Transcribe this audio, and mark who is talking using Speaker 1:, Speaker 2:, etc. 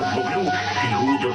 Speaker 1: nas lubił i ludio.